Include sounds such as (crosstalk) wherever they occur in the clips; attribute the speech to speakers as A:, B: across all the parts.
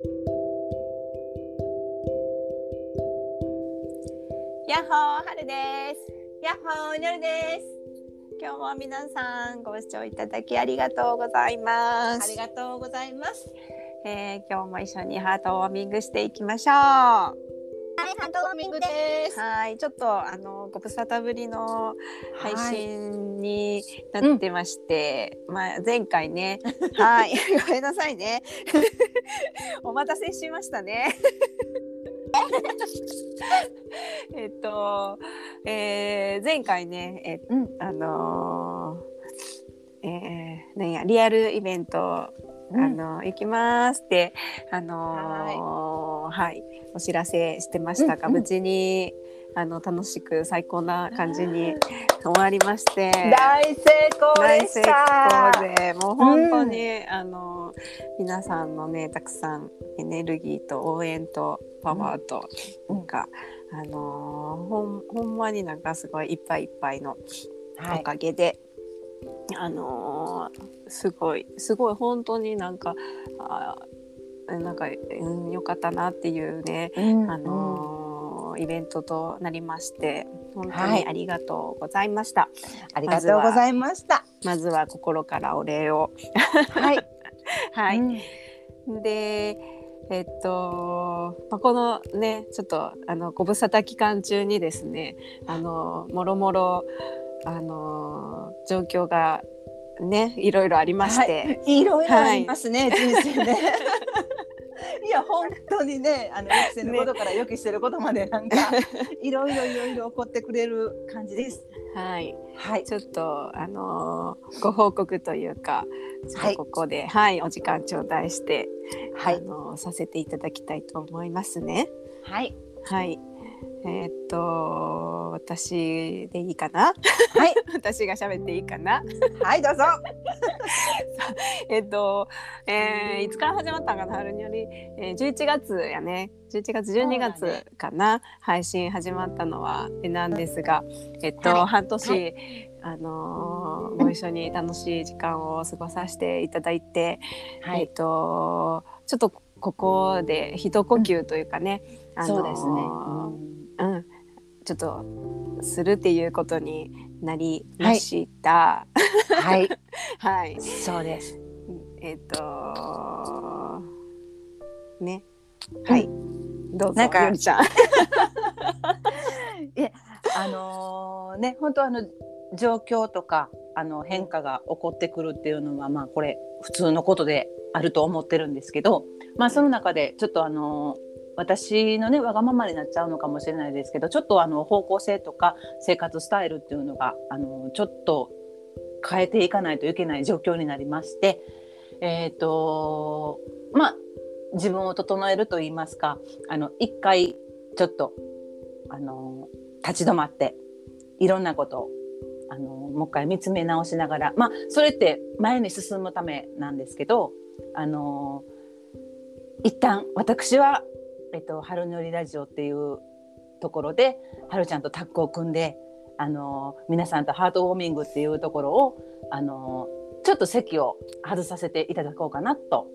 A: やっほーはるです。
B: やっほーにょるです。
A: 今日も皆さんご視聴いただきありがとうございます。
B: ありがとうございます。
A: えー、今日も一緒にハートウォーミングしていきましょう
B: はいハートウォーミングです。
A: はいちょっとあのご無沙汰ぶりの配信になってまして、まあ前回ね。(laughs) はい。(laughs) ごめんなさいね。(laughs) お待たせしましたね。えっと、えー、前回ね、え
B: うん。
A: あのー、えー、なんやリアルイベント、あの行きますってあのーはいお知らせしてました。が、
B: うんうん。
A: 無事にあの楽しく最高な感じに終わりまして。
B: 大成功
A: 大成
B: でした。
A: 功でもう本当に、あの皆さんのねたくさんエネルギーと応援とパワーと、
B: うん。
A: なんか、あのほんほんまになんかすごいいっぱいいっぱいのお
B: はい。
A: かげで、あのーすごいすごい本当になんかあーなんか、うん、よかったなっていうね、
B: うん
A: あのーイベントとなりまして本当
B: はい
A: にありがとうございました。
B: ありがとうございました
A: まずは心からお礼を。
B: はい (laughs)
A: はい。
B: うん
A: で、えっと、まあ、このね、ちょっと、あの、ご無沙汰期間中にですね。あの、もろもろ。あの、状況が。ね、いろいろありまして。
B: いろいろありますね、人生ね。いや本当にねあの予期せぬことから予期してることまでなんか、(laughs) いろいろいろいろ起こってくれる感じです。
A: はい、
B: はい
A: ちょっと、あのご報告というか。ちょっとここで、はい、お時間頂戴して。
B: はい
A: あのさせていただきたいと思いますね。
B: はい
A: はい。えーっと私でいいかな？
B: はい。(laughs)
A: 私が喋っていいかな？
B: はいどうぞ。(laughs)
A: えっと、えー、いつから始まったんかな春により、えー、11月やね。11月12月かな、配信始まったのはなんですがえっと、
B: はい。
A: 半年、
B: は
A: あのーご一緒に楽しい時間を過ごさせていただいて、えっとちょっとここで一呼吸というかね、あのー
B: そうですね。
A: うん、ちょっとするっていうことになりました。
B: はい
A: はい (laughs)
B: そうです。
A: えっ、とね、はい、どうぞ
B: なんか
A: よりちゃん。(laughs)
B: あのーね本当あの状況とかあの変化が起こってくるっていうのはまあこれ普通のことであると思ってるんですけど、まあその中でちょっとあのー私のねわがままになっちゃうのかもしれないですけどちょっとあの方向性とか生活スタイルっていうのがあのちょっと変えていかないといけない状況になりましてえっ、とまあ自分を整えると言いますかあの一回ちょっとあの立ち止まっていろんなことをあのもう一回見つめ直しながらまあそれって前に進むためなんですけどあの一旦私は、えっと「春のりラジオ」っていうところではるちゃんとタッグを組んであの皆さんとハートウォーミングっていうところをあのちょっと席を外させていただこうかなと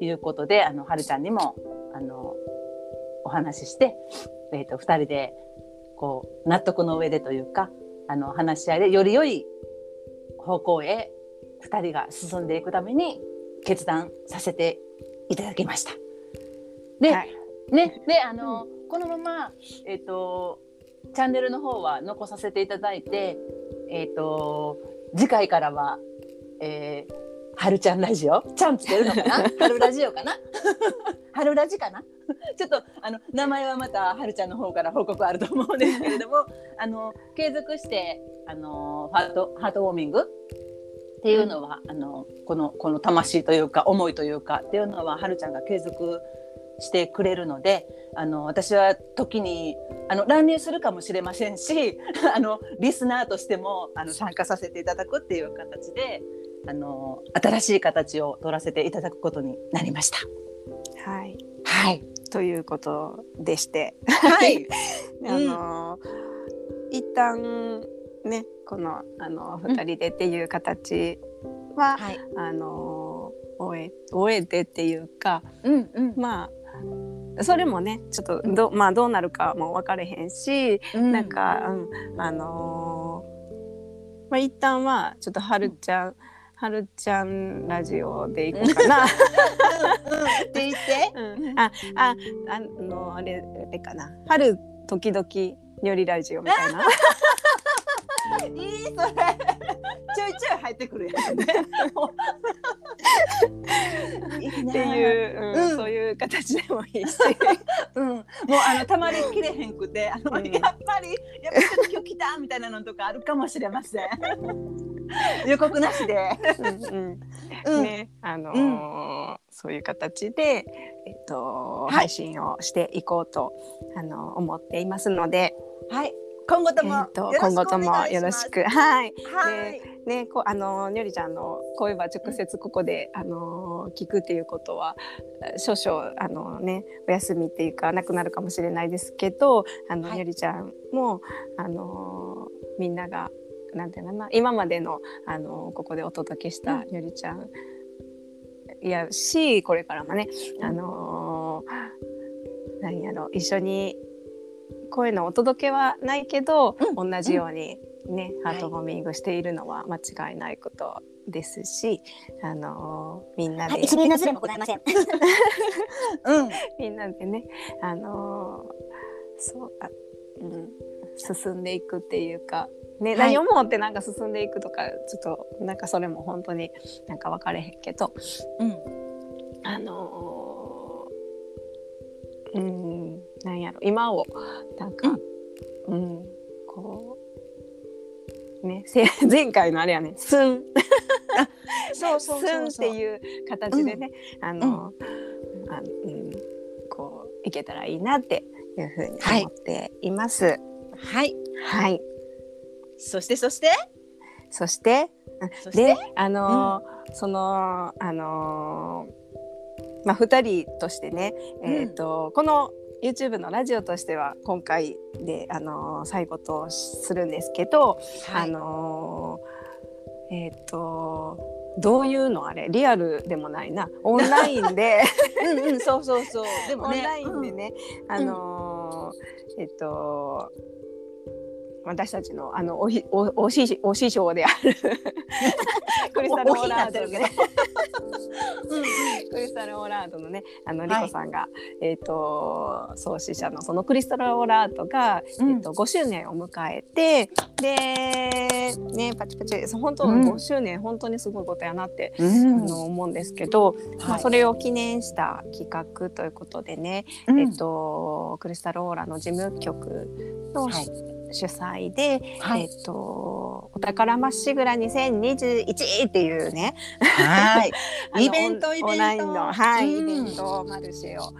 B: いうことであのはるちゃんにもあのお話しして、えっと2人でこう納得の上でというかあの話し合いでより良い方向へ2人が進んでいくために決断させていただきました。で、
A: はい
B: ね、であの、このまま、えっとチャンネルの方は残させていただいて、えっと次回からは、えー、はるちゃんラジオ？ちゃんつけるのかな？(laughs) はるラジオかな？(laughs) はるラジかな？(laughs) ちょっとあの名前はまたはるちゃんの方から報告あると思うんですけれどもあの継続してあのハートハートウォーミング？っていうのは、あのこのこの魂というか思いというかっていうのははるちゃんが継続してくれるのであの私は時にあの乱入するかもしれませんし (laughs) あのリスナーとしてもあの参加させていただくっていう形であの新しい形を取らせていただくことになりました。
A: はい、
B: はい、
A: ということでして、
B: はい、(laughs)
A: あの、一旦ねこのあの二人でっていう形は、
B: はい、
A: あの終え終えてっていうか
B: うんうん。
A: まあそれもねちょっとど,、まあ、どうなるかも分かれへんし、
B: うん。
A: なんか、うん、あのーまあ一旦はちょっとはるちゃん、はるちゃんラジオでいこうかな。
B: って言って。
A: うん、あああのあれあれかな。春時々よりラジオみたいな
B: いいそれ。ちょいちょい入ってくるやつね。いい
A: って
B: ね
A: いう、うん
B: うん
A: そういう形でもいいし、(laughs)
B: うん、もうあのたまりきれへんくて、あの、
A: うん
B: やっぱりやっぱ今日来たみたいなのとかあるかもしれません。(laughs) 予告なしで。
A: うん
B: うん、
A: ねあのーそういう形で、えっと
B: い
A: 配信をしていこうと、あの思っていますので、
B: はい。今後とも、
A: と今後ともよろしく。(laughs) はい
B: はい。
A: ね、こあのにょりちゃんの声は直接ここで、あの聞くっていうことは少々あのねお休みっていうかなくなるかもしれないですけどあの、
B: はい
A: にょりちゃんもあのみんながなんていうのかな今までのあのここでお届けしたにょりちゃん、いやしこれからもねあの何やろ一緒にこういうのお届けはないけど、同じようにね、ハートウォーミングしているのは間違いないことですし、あのーみんなで、
C: はい、一ミリのズレもございませ (laughs) ん。
B: うん。
A: みんなでね、あのーそうあ、うん、進んでいくっていうか、ね、
B: はい。
A: 何を思ってなんか進んでいくとかちょっとなんかそれも本当になんか分かれへんけど、
B: うん。
A: あのーうんなんやろ今をなんか、うん。こうねせ (laughs) 前回のあれやねスン
B: そうそうそうそう。
A: っていう形でね、あの、あうん、こういけたらいいなっていうふうに思っています。
B: はい。
A: はい、
B: そしてそして？
A: そして
B: そして？
A: であのーそのあのーまあ2人としてね、えーとこの YouTube のラジオとしては今回で、あのー最後とするんですけど、あのーえっ、とどういうのあれ？リアルでもないな。オンラインで。(laughs)
B: うんうんそうそうそう。でもね。
A: オンラインでね、あのーえっ、と私たちのあのおひおお師お師匠である。(laughs) クリスタルオーラードのね。(laughs) クリスタルオーラードのねあのリコさんが、えっ、と創始者のそのクリスタルオーラードが、
B: うん。
A: えっと5周年を迎えてでねパチパチそう本当
B: うん。
A: 5周年、本当にすごいことやなって、
B: う
A: あ
B: ん。
A: の思うんですけど、まあ、
B: はい
A: それを記念した企画ということでね、
B: うん。
A: えっと、クリスタルオーラの事務局の、
B: はい
A: 主催で、
B: はい
A: えっと、お宝まっしぐら2021っていうね、
B: はい。(laughs) イベントイベント
A: オンラインの、はい
B: うん
A: イベントマルシェを、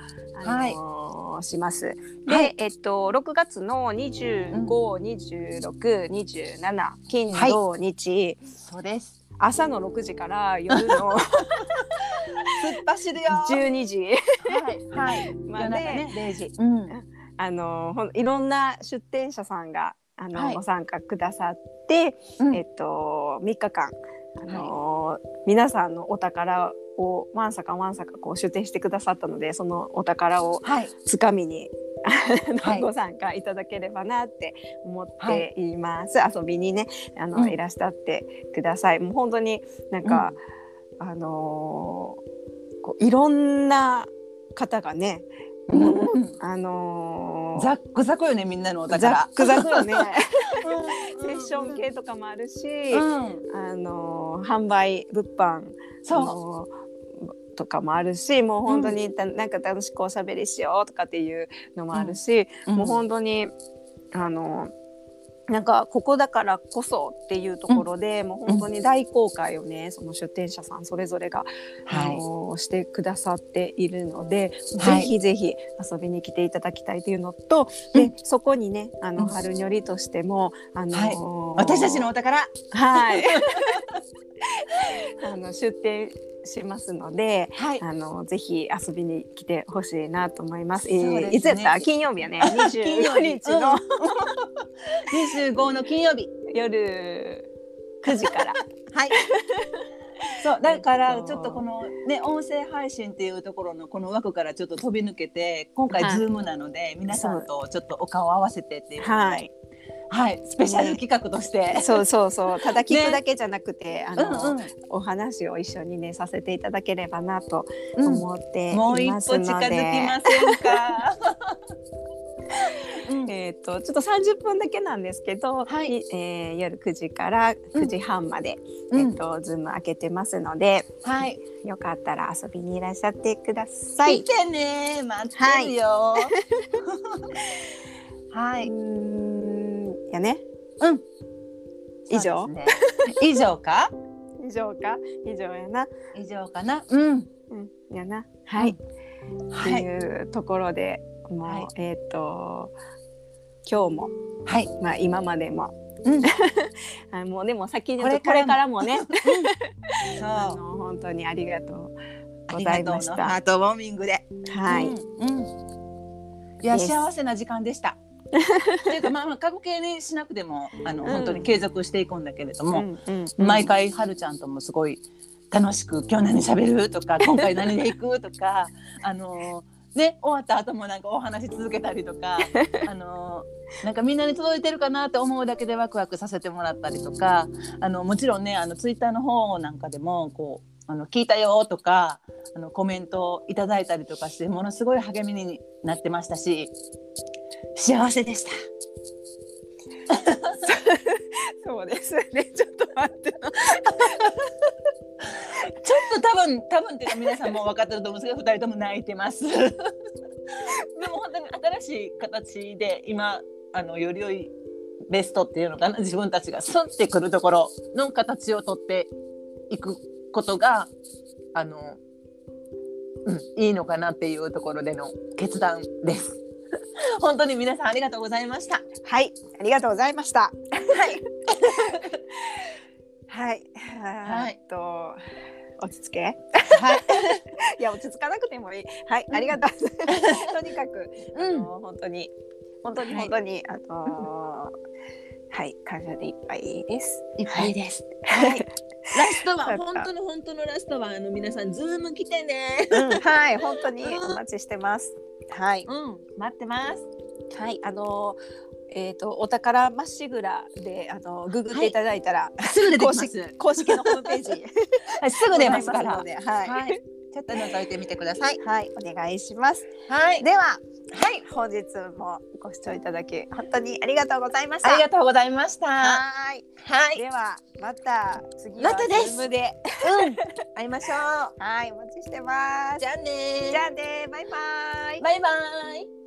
A: あ
B: はい
A: のーします。で、
B: はい
A: えっと6月の25、26、27金
B: はい
A: 土日、
B: そうです。
A: 朝の6時から夜の (laughs)
B: 突っ走るよ。
A: 12時
B: はいはい。(laughs)
A: まで、
B: ね
A: 0時
B: うん。
A: あのほんいろんな出店者さんがあの、
B: はい。
A: ご参加くださって、
B: うん。
A: えっと3日間あの、皆さんのお宝をわんさかわんさかこう出店してくださったのでそのお宝を
B: はい。
A: つかみに、
B: はい。
A: ご参加いただければなって思っ
B: は
A: ています、遊びにねあの、
B: うん。
A: いらっしゃってください。もう本当になんか、あのーこういろんな方がね、
B: うんうん
A: あのー
B: ザックザクよねみんなのお
A: ザ
B: 宝。
A: ックザクよね
B: うん
A: セッション系とかもあるし、
B: うん。
A: あのー販売物販
B: そう。
A: のとかもあるしもう本当にた、なんか楽しくおしゃべりしようとかっていうのもあるし、もう本当にあのなんかここだからこそっていうところで、もう本当に大公開をねその出店者さんそれぞれが、
B: はい。
A: あのしてくださっているので、
B: はい。
A: ぜひぜひ遊びに来ていただきたいというのと、で
B: うん。
A: そこにねあの
B: うん。
A: 春にょりとしてもあの、
B: はい。私たちのお宝。
A: はい (laughs) (laughs) あの出店しますので。
B: はい。
A: あのぜひ遊びに来てほしいなと思います。
B: すね
A: えーいつやった？金曜日やね。(laughs)
B: 金曜
A: 25
B: 日
A: 日の、
B: 二十五の金曜日。
A: 夜9時から (laughs)
B: はい。そうだから
A: えっと
B: ちょっとこのね音声配信っていうところのこの枠からちょっと飛び抜けて今回
A: はい
B: ズームなので、皆さんとちょっとお顔を合わせてっていう
A: はい
B: はいスペシャル企画として、
A: そうそうそう。ただ聞くだけじゃなくて、あの、
B: うんうん。
A: お話を一緒にねさせていただければなと
B: うん。
A: 思ってい
B: もう一
A: ますので、
B: 歩近づきませんか？(laughs) うん。
A: えっ、とちょっと30分だけなんですけど、
B: はい。
A: いえー夜9時から9時半まで、
B: うん。
A: えっ、とズーム開けてますので、
B: はい、
A: よかったら遊びにいらっしゃってください。
B: 来てね待ってるよ。(laughs) はい、
A: うーんやね
B: うん。
A: 以上
B: ね (laughs) 以上か？
A: 以上か？以上やな
B: 以上かな？うん。
A: うんやなはい、
B: はい。
A: っていうところでもう、
B: はい
A: えっ、と今日も
B: はい。
A: まあ今までも、
B: うん
A: あ (laughs) もうでも先に
B: これ
A: これ
B: からも
A: ね (laughs)
B: そう。
A: あの本当にありがとうございまし
B: がとうのハ
A: た。
B: ートウォーミングで。
A: はい、
B: うん。うんいや幸せな時間でした。(laughs) というかまあまあ過去形にしなくてもあの、
A: うん
B: 本当に継続していくんだけれども、
A: うんうん
B: 毎回はるちゃんともすごい楽しく今日何喋る？とか今回何で行く？とか (laughs) あのね終わった後もなんかお話し続けたりとか (laughs) あのなんかみんなに届いてるかなって思うだけでワクワクさせてもらったりとかあのもちろんねあのツイッターの方なんかでもこうあの聞いたよとかあのコメントをいただいたりとかしてものすごい励みになってましたし幸せでした。(laughs)
A: そうですねちょっと待って (laughs)
B: ちょっと多分多分っていうか皆さんも分かってると思うんですけど2人とも泣いてます。(laughs) でも本当に新しい形で今あのより良いベストっていうのかな自分たちがスンってくるところの形をとっていくことがあの、うん、いいのかなっていうところでの決断です。本当に皆さんありがとうございました。
A: はいありがとうございました。
B: はい、(laughs)
A: はい。と落ち着け。
B: はい、(laughs)
A: いや落ち着かなくてもいい。はいありがとう (laughs) とにかくあ
B: うん。
A: の本当に本当に
B: はい。
A: 本当に、あのはい感謝でいっぱいです。
B: いっぱいです。
A: はい、
B: ラストは本当の本当のラストはあの皆さんズーム来てね。
A: うん、はい本当にお待ちしてますはい
B: うん、待ってます。
A: はい、あのえっ、とお宝まっしぐらであのググっていただいたら、
B: すぐ出てき
A: 公
B: ます。
A: 式公式のホームページ (laughs)
B: はい、すぐ出ますから。(laughs)
A: はい、は、
B: はいい、ちょっと覗いてみてください。
A: お願いします。
B: はい、
A: では
B: はい、
A: 本日もご視聴いただき本当にありがとうございました。
B: ありがとうございました。
A: はい、
B: はい、
A: ではまた次は
B: またです
A: Zoom で、
B: うん、(laughs) 会いましょう。
A: はい、お待ちしてます。
B: じゃあね
A: じゃあね、バイバイ。
B: バイバイ。